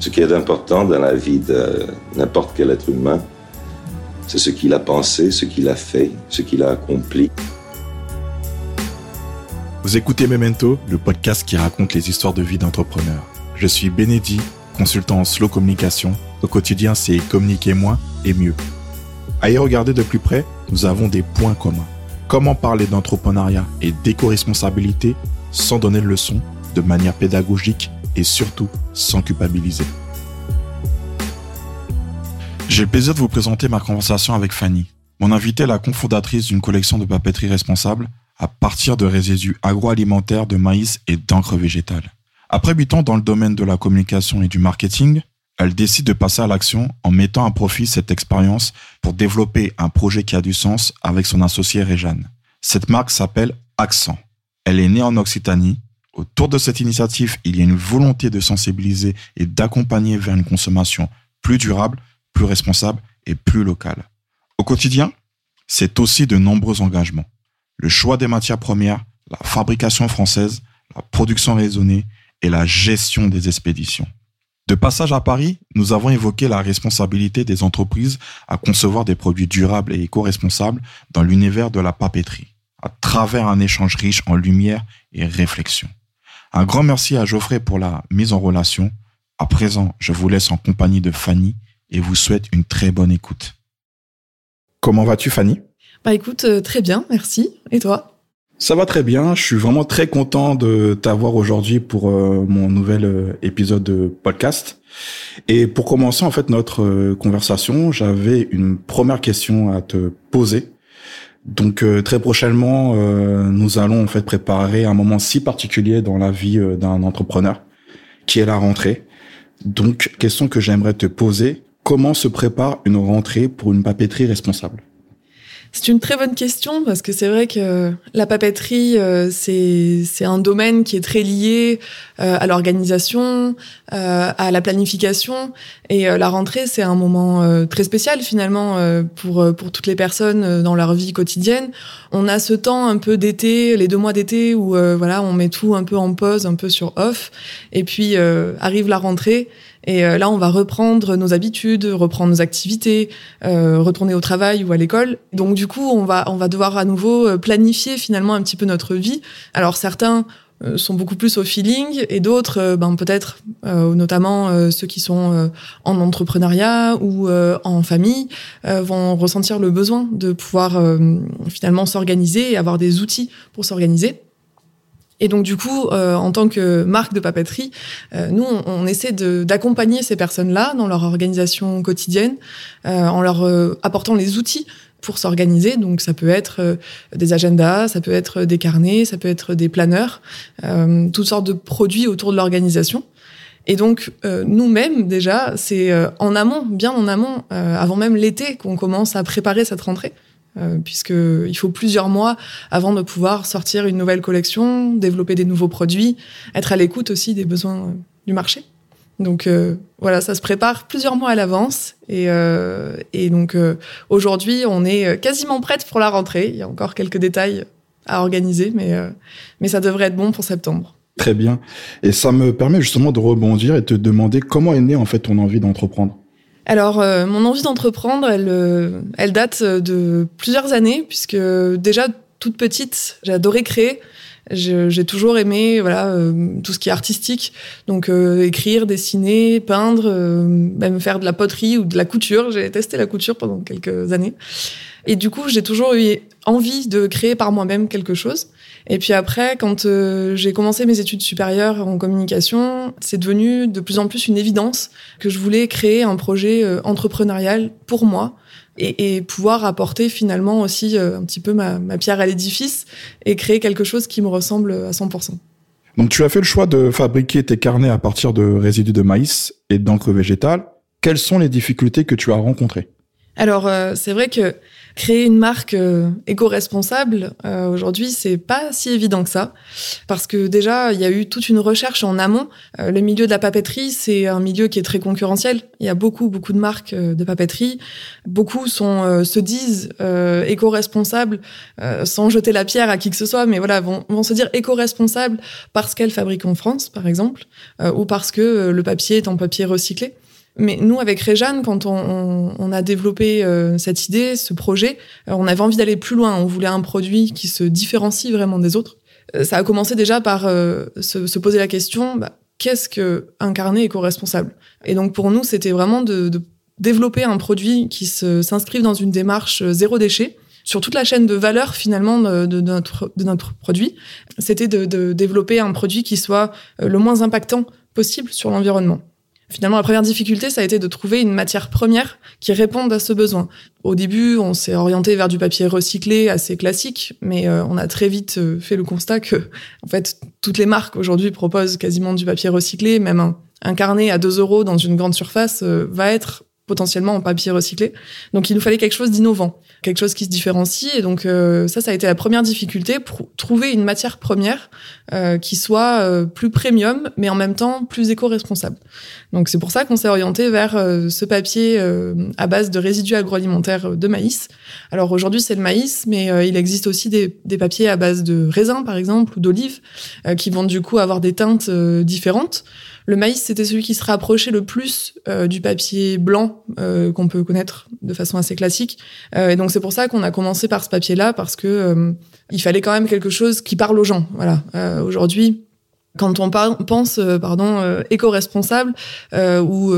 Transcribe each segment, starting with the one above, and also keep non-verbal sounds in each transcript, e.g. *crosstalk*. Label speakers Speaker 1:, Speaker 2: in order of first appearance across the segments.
Speaker 1: Ce qui est important dans la vie de n'importe quel être humain, c'est ce qu'il a pensé, ce qu'il a fait, ce qu'il a accompli.
Speaker 2: Vous écoutez Memento, le podcast qui raconte les histoires de vie d'entrepreneurs. Je suis Bénédit, consultant en slow communication. Au quotidien, c'est communiquer moins et mieux. À y regarder de plus près, nous avons des points communs. Comment parler d'entrepreneuriat et d'éco-responsabilité sans donner de leçons, de manière pédagogique et surtout sans culpabiliser. J'ai le plaisir de vous présenter ma conversation avec Fanny. Mon invitée est la cofondatrice d'une collection de papeterie responsable à partir de résidus agroalimentaires de maïs et d'encre végétale. Après 8 ans dans le domaine de la communication et du marketing, elle décide de passer à l'action en mettant à profit cette expérience pour développer un projet qui a du sens avec son associé Réjeanne. Cette marque s'appelle Accent. Elle est née en Occitanie. Autour de cette initiative, il y a une volonté de sensibiliser et d'accompagner vers une consommation plus durable, plus responsable et plus locale. Au quotidien, c'est aussi de nombreux engagements. Le choix des matières premières, la fabrication française, la production raisonnée et la gestion des expéditions. De passage à Paris, nous avons évoqué la responsabilité des entreprises à concevoir des produits durables et éco-responsables dans l'univers de la papeterie, à travers un échange riche en lumière et réflexion. Un grand merci à Geoffrey pour la mise en relation. À présent, je vous laisse en compagnie de Fanny et vous souhaite une très bonne écoute. Comment vas-tu, Fanny?
Speaker 3: Bah écoute, euh, très bien, merci. Et toi?
Speaker 2: Ça va très bien. Je suis vraiment très content de t'avoir aujourd'hui pour euh, mon nouvel euh, épisode de podcast. Et pour commencer en fait notre euh, conversation, j'avais une première question à te poser. Donc très prochainement, nous allons en fait préparer un moment si particulier dans la vie d'un entrepreneur, qui est la rentrée. Donc question que j'aimerais te poser comment se prépare une rentrée pour une papeterie responsable?
Speaker 3: C'est une très bonne question parce que c'est vrai que la papeterie, euh, c'est un domaine qui est très lié euh, à l'organisation, euh, à la planification. Et la rentrée, c'est un moment très spécial finalement pour, pour toutes les personnes dans leur vie quotidienne. On a ce temps un peu d'été, les deux mois d'été où voilà, on met tout un peu en pause, un peu sur off. Et puis arrive la rentrée. Et euh, là, on va reprendre nos habitudes, reprendre nos activités, euh, retourner au travail ou à l'école. Donc du coup, on va on va devoir à nouveau euh, planifier finalement un petit peu notre vie. Alors certains sont beaucoup plus au feeling et d'autres, ben peut-être, notamment ceux qui sont en entrepreneuriat ou en famille, vont ressentir le besoin de pouvoir finalement s'organiser et avoir des outils pour s'organiser. Et donc du coup, euh, en tant que marque de papeterie, euh, nous, on, essaie d'accompagner ces personnes-là dans leur organisation quotidienne, euh, en leur apportant les outils pour s'organiser. Donc ça peut être des agendas, ça peut être des carnets, ça peut être des planeurs, toutes sortes de produits autour de l'organisation. Et donc nous-mêmes déjà, c'est en amont, bien en amont, avant même l'été, qu'on commence à préparer cette rentrée. Euh, puisqu'il faut plusieurs mois avant de pouvoir sortir une nouvelle collection, développer des nouveaux produits, être à l'écoute aussi des besoins euh, du marché. Donc euh, voilà, ça se prépare plusieurs mois à l'avance et, et donc aujourd'hui on est quasiment prête pour la rentrée. Il y a encore quelques détails à organiser, mais mais ça devrait être bon pour septembre.
Speaker 2: Très bien. Et ça me permet justement de rebondir et te demander comment est née en fait ton envie d'entreprendre?
Speaker 3: Alors, euh, mon envie d'entreprendre, elle, euh, elle date de plusieurs années, puisque déjà toute petite, adoré créer. J'ai toujours aimé voilà euh, tout ce qui est artistique, donc écrire, dessiner, peindre, même faire de la poterie ou de la couture. J'ai testé la couture pendant quelques années, et du coup j'ai toujours eu envie de créer par moi-même quelque chose. Et puis après, quand euh, j'ai commencé mes études supérieures en communication, c'est devenu de plus en plus une évidence que je voulais créer un projet euh, entrepreneurial pour moi et, et, pouvoir apporter finalement aussi euh, un petit peu ma, ma pierre à l'édifice et créer quelque chose qui me ressemble à 100%.
Speaker 2: Donc tu as fait le choix de fabriquer tes carnets à partir de résidus de maïs et d'encre végétale. Quelles sont les difficultés que tu as rencontrées?
Speaker 3: Alors c'est vrai que créer une marque euh, éco-responsable euh, aujourd'hui, c'est pas si évident que ça, parce que déjà il y a eu toute une recherche en amont. Euh, le milieu de la papeterie, c'est un milieu qui est très concurrentiel. Il y a beaucoup beaucoup de marques de papeterie. Beaucoup sont se disent éco-responsables sans jeter la pierre à qui que ce soit, mais voilà vont, vont se dire éco-responsables parce qu'elles fabriquent en France, par exemple, ou parce que le papier est en papier recyclé. Mais nous, avec Réjeanne, quand on, on, a développé euh, cette idée, ce projet, euh, on avait envie d'aller plus loin. On voulait un produit qui se différencie vraiment des autres. Euh, ça a commencé déjà par se, se, poser la question bah, qu'est-ce que un carnet éco-responsable Et donc pour nous, c'était vraiment de, de, développer un produit qui s'inscrive dans une démarche zéro déchet sur toute la chaîne de valeur finalement de, de, notre, de notre produit. C'était de, de développer un produit qui soit le moins impactant possible sur l'environnement. Finalement, la première difficulté, ça a été de trouver une matière première qui réponde à ce besoin. Au début, on s'est orienté vers du papier recyclé assez classique, mais euh, on a très vite euh, fait le constat que, en fait, toutes les marques aujourd'hui proposent quasiment du papier recyclé. Même un, carnet à 2 euros dans une grande surface euh, va être potentiellement en papier recyclé. Donc il nous fallait quelque chose d'innovant, quelque chose qui se différencie. Et donc euh, ça, ça a été la première difficulté pour trouver une matière première euh, qui soit euh, plus premium, mais en même temps plus éco-responsable. Donc c'est pour ça qu'on s'est orienté vers ce papier à base de résidus agroalimentaires de maïs. Alors aujourd'hui c'est le maïs, mais il existe aussi des, des, papiers à base de raisin par exemple ou d'olive qui vont du coup avoir des teintes différentes. Le maïs, c'était celui qui se rapprochait le plus euh, du papier blanc euh, qu'on peut connaître de façon assez classique. Euh, et donc c'est pour ça qu'on a commencé par ce papier-là parce que il fallait quand même quelque chose qui parle aux gens. Voilà. Aujourd'hui, quand on pense pardon éco-responsable ou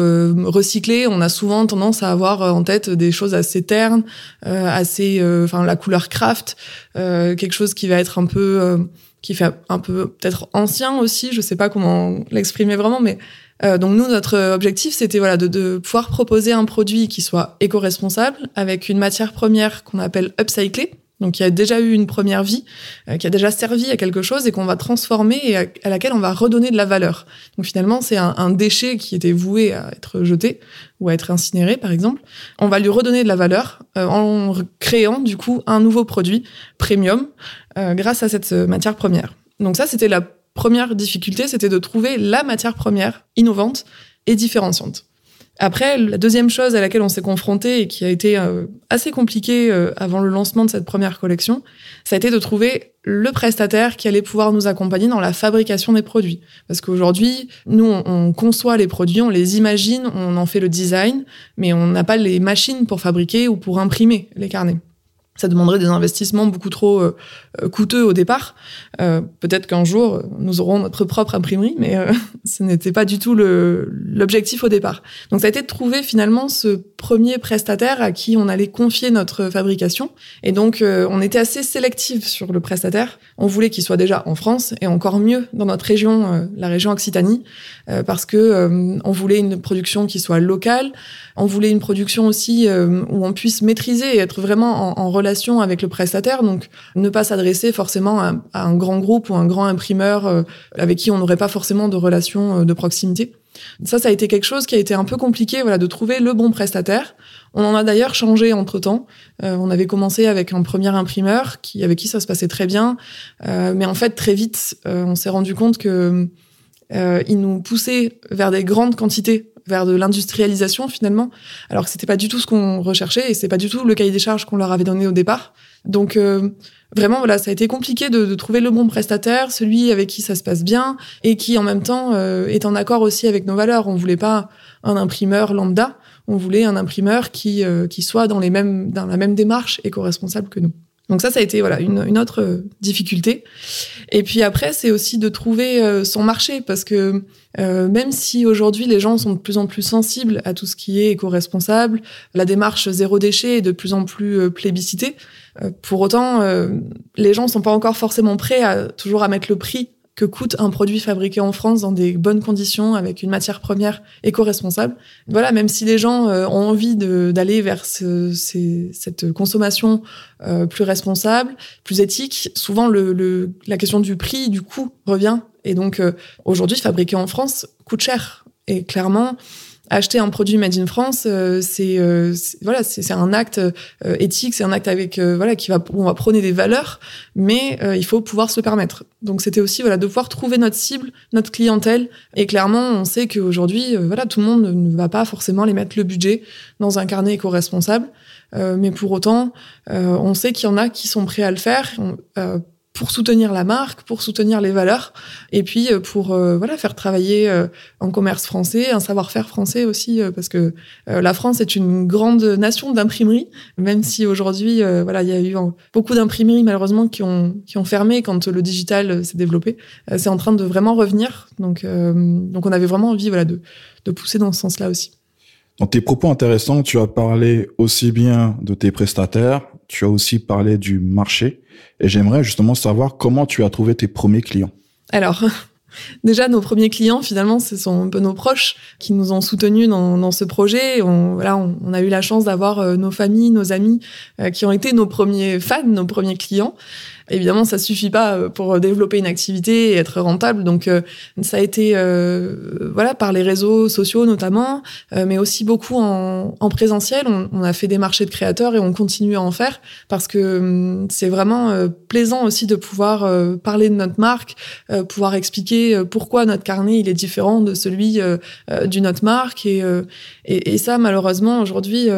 Speaker 3: recyclé, on a souvent tendance à avoir en tête des choses assez ternes, assez enfin la couleur craft, quelque chose qui va être un peu qui fait un peu peut-être ancien aussi, je sais pas comment l'exprimer vraiment, mais euh, donc nous notre objectif c'était voilà de, de, pouvoir proposer un produit qui soit éco-responsable avec une matière première qu'on appelle upcyclée, donc qui a déjà eu une première vie, euh, qui a déjà servi à quelque chose et qu'on va transformer et à, laquelle on va redonner de la valeur. Donc finalement c'est un, un, déchet qui était voué à être jeté ou à être incinéré par exemple. On va lui redonner de la valeur euh, en créant du coup un nouveau produit premium euh, grâce à cette euh, matière première. Donc ça, c'était la première difficulté, c'était de trouver la matière première innovante et différenciante. Après, la deuxième chose à laquelle on s'est confronté et qui a été euh, assez compliquée avant le lancement de cette première collection, ça a été de trouver le prestataire qui allait pouvoir nous accompagner dans la fabrication des produits. Parce qu'aujourd'hui, nous, on, conçoit les produits, on les imagine, on en fait le design, mais on n'a pas les machines pour fabriquer ou pour imprimer les carnets ça demanderait des investissements beaucoup trop euh, euh, coûteux au départ. Euh, peut-être qu'un jour, nous aurons notre propre imprimerie, mais *laughs* ce n'était pas du tout l'objectif au départ. Donc ça a été de trouver finalement ce premier prestataire à qui on allait confier notre fabrication. Et donc on était assez sélectif sur le prestataire. On voulait qu'il soit déjà en France et encore mieux dans notre région, la région Occitanie, parce que on voulait une production qui soit locale. On voulait une production aussi où on puisse maîtriser et être vraiment en, en relation avec le prestataire, donc ne pas s'adresser forcément à, un grand groupe ou un grand imprimeur euh, avec qui on n'aurait pas forcément de relation euh, de proximité. Ça, ça a été quelque chose qui a été un peu compliqué, voilà, de trouver le bon prestataire. On en a d'ailleurs changé entre temps. Euh, on avait commencé avec un premier imprimeur qui, avec qui ça se passait très bien, mais en fait très vite, on s'est rendu compte que il nous poussait vers des grandes quantités vers de l'industrialisation finalement, alors que c'était pas du tout ce qu'on recherchait et c'est pas du tout le cahier des charges qu'on leur avait donné au départ. Donc euh, vraiment voilà, ça a été compliqué de, de, trouver le bon prestataire, celui avec qui ça se passe bien et qui en même temps euh, est en accord aussi avec nos valeurs. On voulait pas un imprimeur lambda, on voulait un imprimeur qui euh, qui soit dans les mêmes dans la même démarche éco-responsable que nous. Donc ça, ça a été voilà une, une autre euh, difficulté. Et puis après, c'est aussi de trouver euh, son marché parce que euh, même si aujourd'hui les gens sont de plus en plus sensibles à tout ce qui est éco-responsable, la démarche zéro déchet est de plus en plus plébiscitée. pour autant, les gens sont pas encore forcément prêts à toujours à mettre le prix coûte un produit fabriqué en France dans des bonnes conditions avec une matière première éco-responsable. Voilà, même si les gens euh, ont envie d'aller vers ce, cette consommation euh, plus responsable, plus éthique, souvent le, le, la question du prix, du coût revient. Et donc euh, aujourd'hui, fabriquer en France coûte cher. Et clairement, acheter un produit made in France, c'est voilà, c'est un acte éthique, c'est un acte avec voilà qui va on va prôner des valeurs, mais il faut pouvoir se permettre. Donc c'était aussi voilà de pouvoir trouver notre cible, notre clientèle. Et clairement, on sait qu'aujourd'hui, voilà, tout le monde ne va pas forcément les mettre le budget dans un carnet éco-responsable. Euh, mais pour autant, euh, on sait qu'il y en a qui sont prêts à le faire euh, pour soutenir la marque, pour soutenir les valeurs, et puis pour voilà faire travailler en commerce français, un savoir-faire français aussi, parce que la France est une grande nation d'imprimerie, même si aujourd'hui voilà il y a eu beaucoup d'imprimeries malheureusement qui ont qui ont fermé quand le digital s'est développé. c'est en train de vraiment revenir, donc donc on avait vraiment envie voilà de de pousser dans ce sens-là aussi.
Speaker 2: Dans tes propos intéressants, tu as parlé aussi bien de tes prestataires, tu as aussi parlé du marché. Et j'aimerais justement savoir comment tu as trouvé tes premiers clients.
Speaker 3: Alors, *laughs* Déjà, nos premiers clients, finalement, ce sont un peu nos proches qui nous ont soutenus dans, ce projet. On, voilà, on, a eu la chance d'avoir euh, nos familles, nos amis euh, qui ont été nos premiers fans, nos premiers clients. Évidemment, ça suffit pas euh, pour développer une activité et être rentable. Donc, euh, ça a été euh, voilà par les réseaux sociaux notamment, mais aussi beaucoup en, en présentiel. On, on, a fait des marchés de créateurs et on continue à en faire parce que hum, c'est vraiment plaisant aussi de pouvoir parler de notre marque, pouvoir expliquer pourquoi notre carnet il est différent de celui d'une autre marque et, et, et ça malheureusement aujourd'hui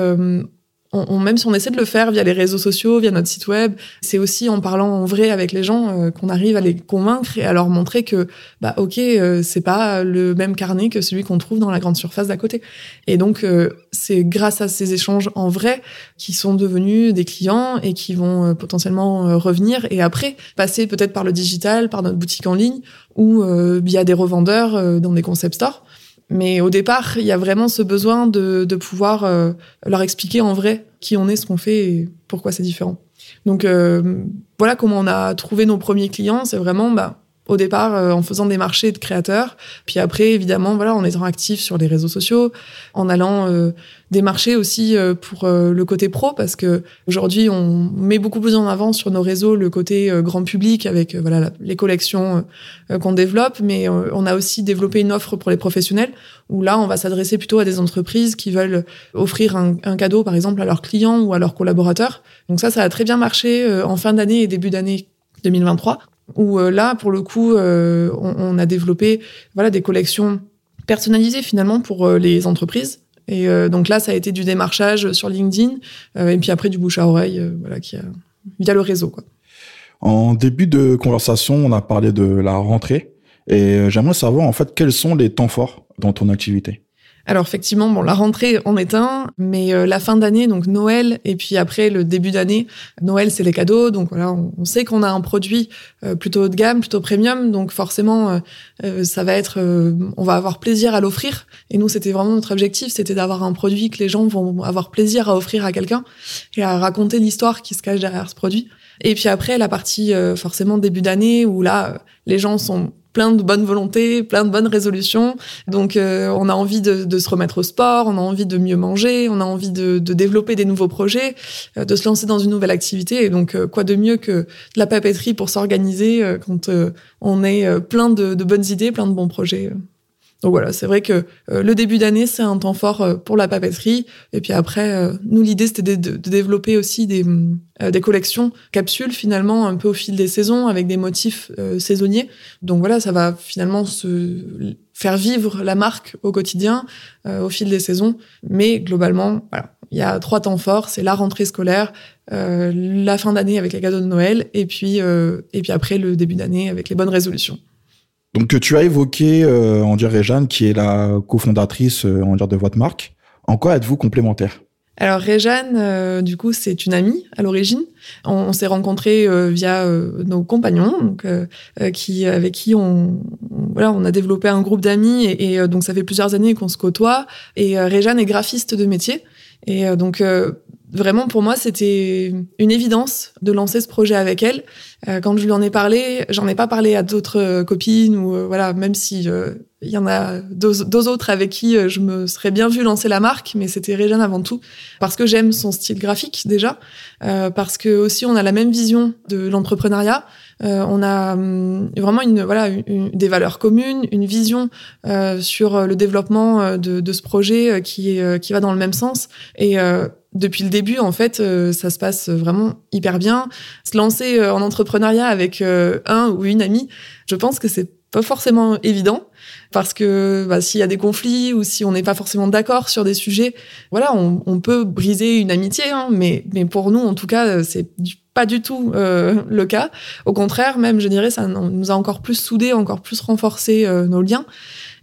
Speaker 3: on, même si on essaie de le faire via les réseaux sociaux, via notre site web, c'est aussi en parlant en vrai avec les gens euh, qu'on arrive à les convaincre et à leur montrer que, bah ok, euh, c'est pas le même carnet que celui qu'on trouve dans la grande surface d'à côté. Et donc euh, c'est grâce à ces échanges en vrai qui sont devenus des clients et qui vont potentiellement revenir et après passer peut-être par le digital, par notre boutique en ligne ou via des revendeurs dans des concept stores. Mais au départ, il y a vraiment ce besoin de, de pouvoir euh, leur expliquer en vrai qui on est, ce qu'on fait et pourquoi c'est différent. Donc euh, voilà comment on a trouvé nos premiers clients. C'est vraiment bah, au départ euh, en faisant des marchés de créateurs, puis après évidemment voilà en étant actif sur les réseaux sociaux, en allant euh, des marchés aussi euh, pour le côté pro parce que aujourd'hui on met beaucoup plus en avant sur nos réseaux le côté grand public avec voilà les collections qu'on développe, mais on a aussi développé une offre pour les professionnels où là on va s'adresser plutôt à des entreprises qui veulent offrir un, un, cadeau par exemple à leurs clients ou à leurs collaborateurs. Donc ça ça a très bien marché en fin d'année et début d'année 2023 où euh, là, pour le coup, euh, on, a développé voilà des collections personnalisées finalement pour euh, les entreprises. Et donc là, ça a été du démarchage sur LinkedIn et puis après du bouche à oreille, voilà, qui a, via le réseau.
Speaker 2: En début de conversation, on a parlé de la rentrée et j'aimerais savoir en fait quels sont les temps forts dans ton activité?
Speaker 3: Alors effectivement, bon, la rentrée en est un, mais euh, la fin d'année, donc Noël, et puis après le début d'année, Noël c'est les cadeaux, donc voilà, on, sait qu'on a un produit euh, plutôt haut de gamme, plutôt premium, donc forcément euh, ça va être, on va avoir plaisir à l'offrir. Et nous, c'était vraiment notre objectif, c'était d'avoir un produit que les gens vont avoir plaisir à offrir à quelqu'un et à raconter l'histoire qui se cache derrière ce produit. Et puis après la partie forcément début d'année où là les gens sont plein de bonne volonté, plein de bonnes résolutions. Donc, euh, on a envie de, de, se remettre au sport, on a envie de mieux manger, on a envie de, de développer des nouveaux projets, euh, de se lancer dans une nouvelle activité. Et donc, euh, quoi de mieux que de la papeterie pour s'organiser quand on est plein de, de, bonnes idées, plein de bons projets. Donc voilà, c'est vrai que euh, le début d'année, c'est un temps fort euh, pour la papeterie. Et puis après, euh, nous, l'idée, c'était de, de, développer aussi des, des collections capsules, finalement, un peu au fil des saisons, avec des motifs saisonniers. Donc voilà, ça va finalement se faire vivre la marque au quotidien, au fil des saisons. Mais globalement, voilà, il y a trois temps forts. C'est la rentrée scolaire, la fin d'année avec les cadeaux de Noël, et puis, et puis après, le début d'année avec les bonnes résolutions.
Speaker 2: Donc tu as évoqué euh, Andrea Jeanne, qui est la cofondatrice euh, on de votre marque. En quoi êtes-vous complémentaire?
Speaker 3: Alors Réjeanne, euh, du coup, c'est une amie à l'origine. On, s'est rencontrés euh, via nos compagnons, donc qui avec qui on, voilà, on a développé un groupe d'amis et, et donc ça fait plusieurs années qu'on se côtoie. Et Réjeanne est graphiste de métier. Et donc vraiment pour moi c'était une évidence de lancer ce projet avec elle. Euh, quand je lui en ai parlé, j'en ai pas parlé à d'autres euh, copines ou euh, voilà, même si il y en a deux, deux, autres avec qui je me serais bien vu lancer la marque, mais c'était Réjeanne avant tout parce que j'aime son style graphique déjà, parce que aussi on a la même vision de l'entrepreneuriat. on a hum, vraiment une voilà des valeurs communes, une vision sur le développement de, de ce projet qui qui va dans le même sens et depuis le début, en fait, ça se passe vraiment hyper bien. Se lancer en entrepreneuriat avec un ou une amie, je pense que c'est pas forcément évident parce que bah, s'il y a des conflits ou si on n'est pas forcément d'accord sur des sujets, voilà, on, peut briser une amitié, hein, mais, mais pour nous, en tout cas, c'est pas du tout euh, *laughs* le cas. Au contraire, même, je dirais, ça nous a encore plus soudés, encore plus renforcé euh, nos liens.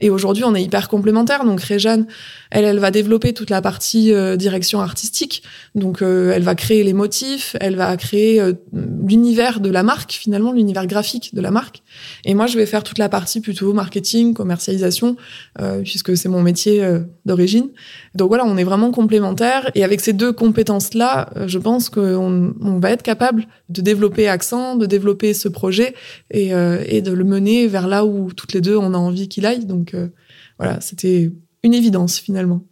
Speaker 3: Et aujourd'hui, on est hyper complémentaires. Donc, Réjeanne, elle, elle va développer toute la partie euh, direction artistique. Donc, euh, elle va créer les motifs, elle va créer euh, l'univers de la marque, finalement, l'univers graphique de la marque. Et moi, je vais faire toute la partie plutôt marketing, commercialisation, puisque c'est mon métier d'origine. Donc voilà, on est vraiment complémentaires. Et avec ces deux compétences-là, je pense qu'on on va être capable de développer Accent, de développer ce projet et, et de le mener vers là où toutes les deux on a envie qu'il aille. Donc voilà, c'était une évidence finalement.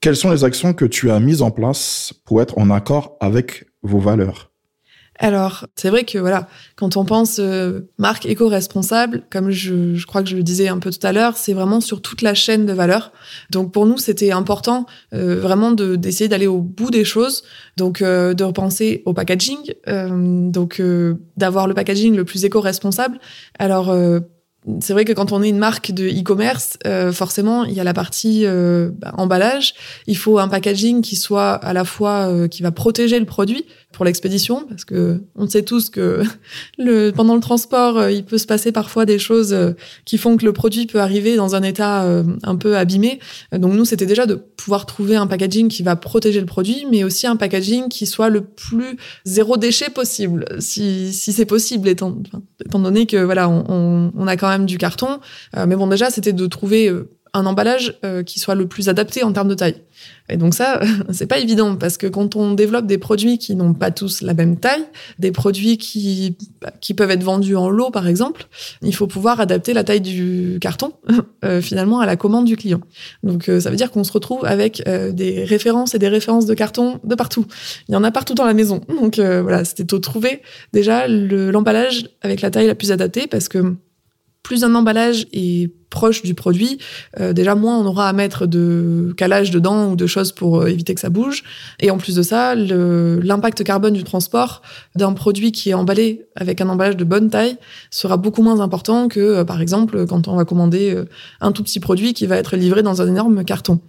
Speaker 2: Quelles sont les actions que tu as mises en place pour être en accord avec vos valeurs?
Speaker 3: Alors, c'est vrai que voilà, quand on pense euh, marque éco-responsable, comme je, crois que je le disais un peu tout à l'heure, c'est vraiment sur toute la chaîne de valeur. Donc pour nous, c'était important euh, vraiment d'essayer d'aller au bout des choses, donc euh, de repenser au packaging, donc d'avoir le packaging le plus éco-responsable. Alors c'est vrai que quand on est une marque de e-commerce, euh, forcément, il y a la partie euh, bah, emballage. Il faut un packaging qui soit à la fois euh, qui va protéger le produit pour l'expédition, parce que on sait tous que *laughs* le, pendant le transport, il peut se passer parfois des choses qui font que le produit peut arriver dans un état un peu abîmé. Donc nous, c'était déjà de pouvoir trouver un packaging qui va protéger le produit, mais aussi un packaging qui soit le plus zéro déchet possible, si, si c'est possible, étant, étant donné que voilà, on, on a quand même du carton. Euh, mais bon, déjà, c'était de trouver euh, un emballage euh, qui soit le plus adapté en termes de taille. Et donc ça, *laughs* c'est pas évident parce que quand on développe des produits qui n'ont pas tous la même taille, des produits qui qui peuvent être vendus en lot par exemple, il faut pouvoir adapter la taille du carton *laughs* finalement à la commande du client. Donc ça veut dire qu'on se retrouve avec des références et des références de carton de partout. Il y en a partout dans la maison. Donc voilà, c'était de trouver déjà l'emballage avec la taille la plus adaptée parce que plus un emballage est proche du produit, euh, déjà moins on aura à mettre de calage dedans ou de choses pour euh, éviter que ça bouge. Et en plus de ça, l'impact carbone du transport d'un produit qui est emballé avec un emballage de bonne taille sera beaucoup moins important que, euh, par exemple, quand on va commander un tout petit produit qui va être livré dans un énorme carton.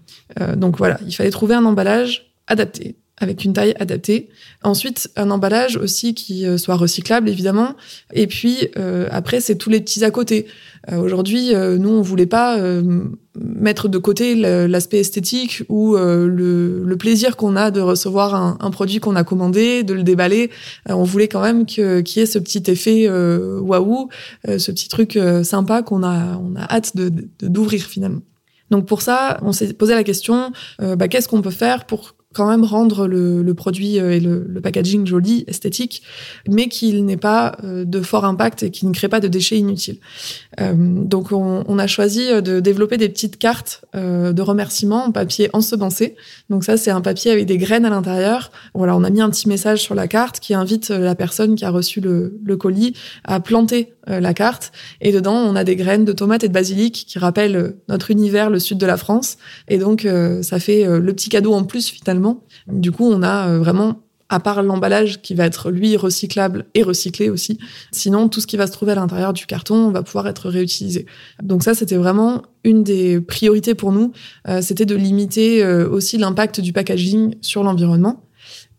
Speaker 3: donc voilà, il fallait trouver un emballage adapté avec une taille adaptée. Ensuite, un emballage aussi qui euh, soit recyclable, évidemment. Et puis, euh, après, c'est tous les petits à côté. Euh, aujourd'hui, nous, on voulait pas mettre de côté l'aspect esthétique ou le, plaisir qu'on a de recevoir un, produit qu'on a commandé, de le déballer. on voulait quand même qu'il y ait ce petit effet waouh, ce petit truc sympa qu'on a, on a hâte d'ouvrir de, finalement. Donc pour ça, on s'est posé la question, bah, qu'est-ce qu'on peut faire pour quand même rendre le, produit euh, et le, le, packaging joli, esthétique, mais qu'il n'ait pas euh, de fort impact et qu'il ne crée pas de déchets inutiles. Euh, donc on, on, a choisi de développer des petites cartes euh, de remerciements en papier ensemencé. Donc ça c'est un papier avec des graines à l'intérieur. Voilà, on a mis un petit message sur la carte qui invite la personne qui a reçu le, le colis à planter la carte. Et dedans on a des graines de tomates et de basilic qui rappellent notre univers, le sud de la France. Et donc ça fait le petit cadeau en plus finalement du coup, on a euh, vraiment à part l'emballage qui va être lui recyclable et recyclé aussi. Sinon, tout ce qui va se trouver à l'intérieur du carton va pouvoir être réutilisé. Donc ça, c'était vraiment une des priorités pour nous. Euh, c'était de limiter euh, aussi l'impact du packaging sur l'environnement.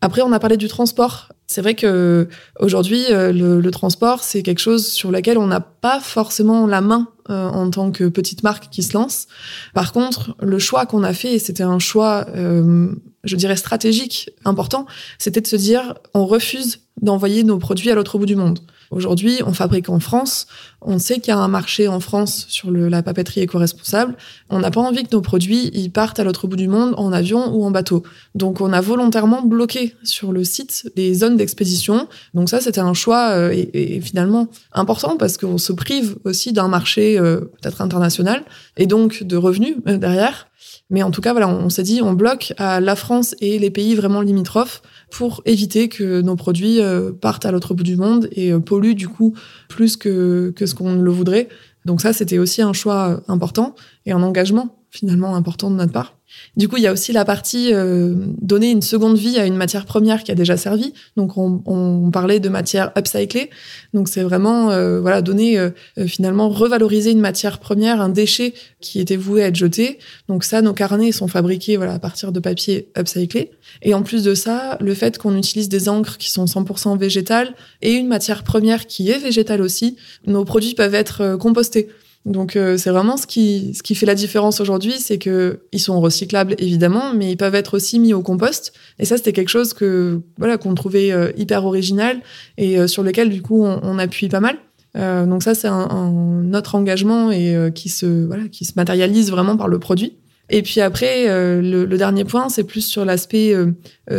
Speaker 3: Après, on a parlé du transport. C'est vrai que aujourd'hui, le, le, transport, c'est quelque chose sur lequel on n'a pas forcément la main euh, en tant que petite marque qui se lance. Par contre, le choix qu'on a fait, et c'était un choix, euh, je dirais stratégique, important, c'était de se dire, on refuse d'envoyer nos produits à l'autre bout du monde. Aujourd'hui, on fabrique en France. On sait qu'il y a un marché en France sur le, la papeterie éco-responsable. On n'a pas envie que nos produits ils partent à l'autre bout du monde en avion ou en bateau. Donc, on a volontairement bloqué sur le site les zones d'expédition. Donc ça, c'était un choix euh, et, et, finalement important parce qu'on se prive aussi d'un marché euh, peut-être international et donc de revenus euh, derrière. Mais en tout cas, voilà, on, s'est dit, on bloque la France et les pays vraiment limitrophes pour éviter que nos produits euh, partent à l'autre bout du monde et euh, polluent du coup plus que, que ce qu'on le voudrait. Donc ça, c'était aussi un choix important et un engagement finalement important de notre part. Du coup, il y a aussi la partie euh, donner une seconde vie à une matière première qui a déjà servi. Donc, on, parlait de matière upcyclée. Donc, c'est vraiment euh, voilà donner euh, finalement revaloriser une matière première, un déchet qui était voué à être jeté. Donc ça, nos carnets sont fabriqués voilà à partir de papier upcyclé. Et en plus de ça, le fait qu'on utilise des encres qui sont 100% végétales et une matière première qui est végétale aussi, nos produits peuvent être compostés. Donc euh, c'est vraiment ce qui ce qui fait la différence aujourd'hui, c'est que ils sont recyclables évidemment, mais ils peuvent être aussi mis au compost. Et ça c'était quelque chose que voilà qu'on trouvait euh, hyper original et euh, sur lequel du coup on, on appuie pas mal. donc ça c'est un, un, autre engagement et qui se voilà qui se matérialise vraiment par le produit. Et puis après le, le, dernier point c'est plus sur l'aspect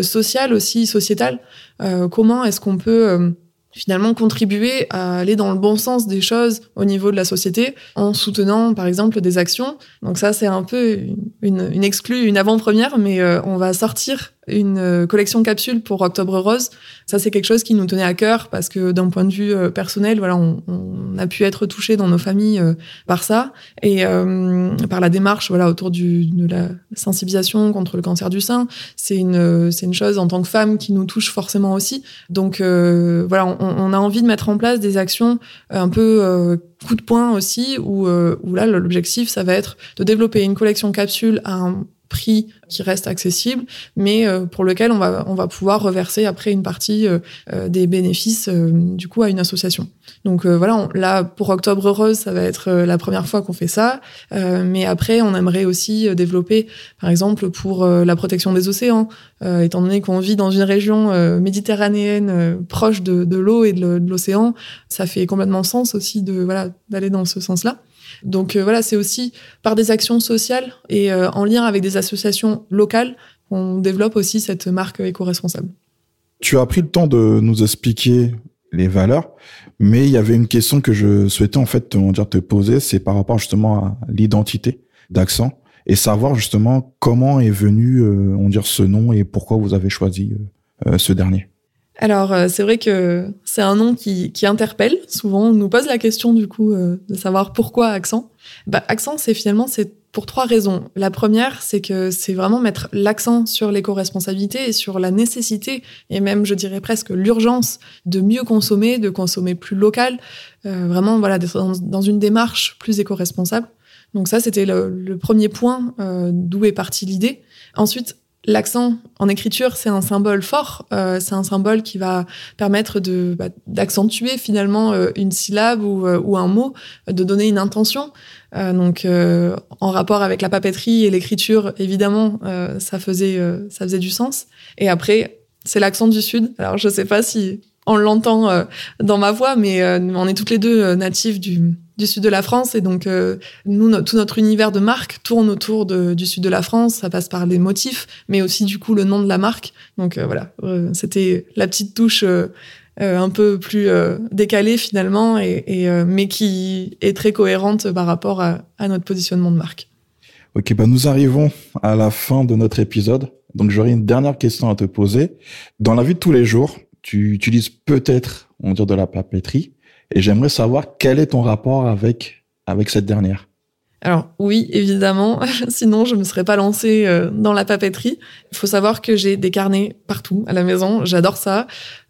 Speaker 3: social aussi sociétal. comment est-ce qu'on peut finalement contribuer à aller dans le bon sens des choses au niveau de la société en soutenant par exemple des actions. Donc ça c'est un peu une, une exclue, une avant-première, mais euh, on va sortir une euh, collection capsule pour Octobre Rose. Ça, c'est quelque chose qui nous tenait à cœur parce que d'un point de vue euh, personnel, voilà, on, on, a pu être touché dans nos familles euh, par ça et par la démarche, voilà, autour de la sensibilisation contre le cancer du sein. C'est une, c'est une chose en tant que femme qui nous touche forcément aussi. Donc voilà, on, on, a envie de mettre en place des actions un peu coup de poing aussi, où, où là, l'objectif, ça va être de développer une collection capsule à un prix qui reste accessible, mais euh, pour lequel on va, on va pouvoir reverser après une partie euh, euh, des bénéfices du coup à une association. Donc voilà, là pour Octobre Heureuse, ça va être la première fois qu'on fait ça, mais après on aimerait aussi développer, par exemple pour la protection des océans, étant donné qu'on vit dans une région méditerranéenne proche de, de l'eau et de l'océan, ça fait complètement sens aussi de voilà d'aller dans ce sens-là. Donc euh, voilà, c'est aussi par des actions sociales et euh, en lien avec des associations locales qu'on développe aussi cette marque éco-responsable.
Speaker 2: Tu as pris le temps de nous expliquer les valeurs, mais il y avait une question que je souhaitais en fait te, te poser, c'est par rapport justement à l'identité d'Accent et savoir justement comment est venu euh, on dire ce nom et pourquoi vous avez choisi ce dernier.
Speaker 3: Alors euh, c'est vrai que c'est un nom qui, qui, interpelle. Souvent on nous pose la question du coup euh, de savoir pourquoi accent. Bah, accent c'est finalement c'est pour trois raisons. La première c'est que c'est vraiment mettre l'accent sur l'éco-responsabilité et sur la nécessité et même je dirais presque l'urgence de mieux consommer, de consommer plus local, euh, vraiment voilà dans, une démarche plus éco-responsable. Donc ça c'était le, le, premier point d'où est partie l'idée. Ensuite L'accent en écriture, c'est un symbole fort. Euh, c'est un symbole qui va permettre de bah, d'accentuer finalement euh, une syllabe ou, euh, ou, un mot, de donner une intention. Euh, donc, en rapport avec la papeterie et l'écriture, évidemment, ça faisait ça faisait du sens. Et après, c'est l'accent du sud. Alors, je sais pas si on l'entend dans ma voix, mais on est toutes les deux natives du du sud de la France. Et donc, euh, nous, tout notre univers de marque tourne autour de, du sud de la France. Ça passe par les motifs, mais aussi, du coup, le nom de la marque. Donc, euh, voilà, euh, c'était la petite touche un peu plus décalée, finalement, et, et mais qui est très cohérente par rapport à, à, notre positionnement de marque.
Speaker 2: Ok, bah nous arrivons à la fin de notre épisode. Donc, j'aurais une dernière question à te poser. Dans la vie de tous les jours, tu utilises peut-être, on va dire, de la papeterie. Et j'aimerais savoir quel est ton rapport avec, avec cette dernière.
Speaker 3: Alors oui, évidemment, *laughs* sinon je me serais pas lancée euh, dans la papeterie. Il faut savoir que j'ai des carnets partout à la maison, j'adore ça.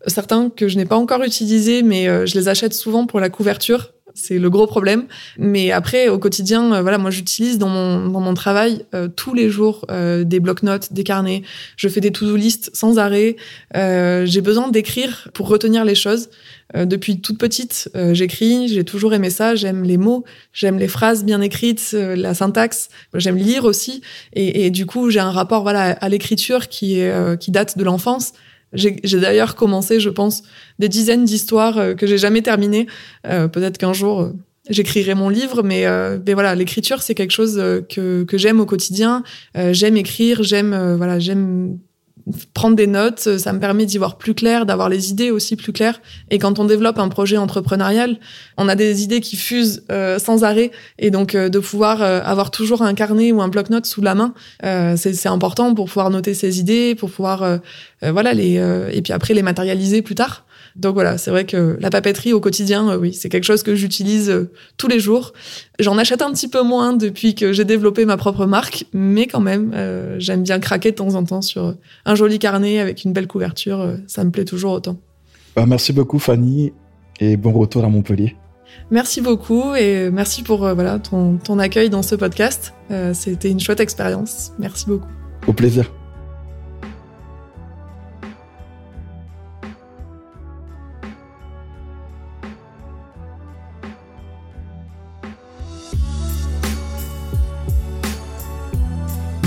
Speaker 3: Certains que je n'ai pas encore utilisés, mais euh, je les achète souvent pour la couverture. C'est le gros problème. Mais après, au quotidien, euh, voilà, moi j'utilise dans mon, dans mon travail tous les jours des blocs-notes, des carnets. Je fais des to-do list sans arrêt. j'ai besoin d'écrire pour retenir les choses. Euh, depuis toute petite, euh, j'écris, j'ai toujours aimé ça, j'aime les mots, j'aime les phrases bien écrites, euh, la syntaxe, j'aime lire aussi, et, et du coup j'ai un rapport voilà à l'écriture qui qui date de l'enfance. J'ai d'ailleurs commencé, je pense, des dizaines d'histoires que j'ai jamais terminées. Peut-être qu'un jour j'écrirai mon livre, mais, mais voilà, l'écriture c'est quelque chose que, que j'aime au quotidien. j'aime écrire, j'aime voilà, j'aime prendre des notes, ça me permet d'y voir plus clair, d'avoir les idées aussi plus claires. Et quand on développe un projet entrepreneurial, on a des idées qui fusent euh, sans arrêt, et donc euh, de pouvoir euh, avoir toujours un carnet ou un bloc-notes sous la main, c'est important pour pouvoir noter ses idées, pour pouvoir voilà les et puis après les matérialiser plus tard. Donc voilà, c'est vrai que la papeterie au quotidien, euh, oui, c'est quelque chose que j'utilise euh, tous les jours. J'en achète un petit peu moins depuis que j'ai développé ma propre marque, mais quand même, euh, j'aime bien craquer de temps en temps sur un joli carnet avec une belle couverture. ça me plaît toujours autant.
Speaker 2: Bah, merci beaucoup Fanny et bon retour à Montpellier.
Speaker 3: Merci beaucoup et merci pour voilà ton, ton accueil dans ce podcast. C'était une chouette expérience. Merci beaucoup.
Speaker 2: Au plaisir.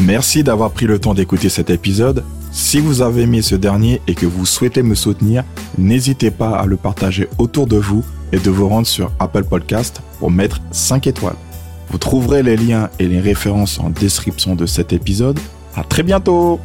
Speaker 2: Merci d'avoir pris le temps d'écouter cet épisode. Si vous avez aimé ce dernier et que vous souhaitez me soutenir, n'hésitez pas à le partager autour de vous et de vous rendre sur Apple Podcast pour mettre 5 étoiles. Vous trouverez les liens et les références en description de cet épisode. À très bientôt!